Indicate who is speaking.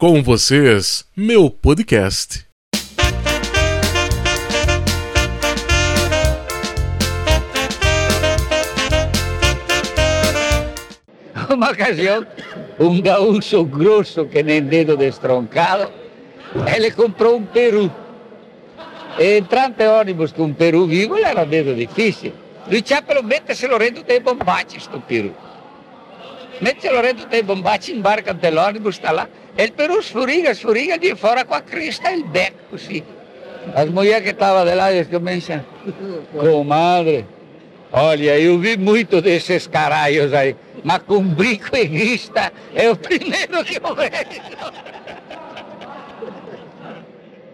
Speaker 1: Com vocês, meu podcast.
Speaker 2: Uma ocasião, um gaúcho grosso que nem dedo destroncado, ele comprou um peru. E entrante ônibus com um peru vivo era dedo difícil. Lui pelo mette-se-lo dentro dei bombate, sto peru. Mette-lo dentro dei bombate, embarca dell'ônibus, está lá. Ele peru esfuriga, esfuriga de fora com a crista e beco, assim. As mulheres que estavam de lá, começam, comadre, olha, eu vi muito desses caralhos aí, mas com brinco e crista é o primeiro que eu vejo.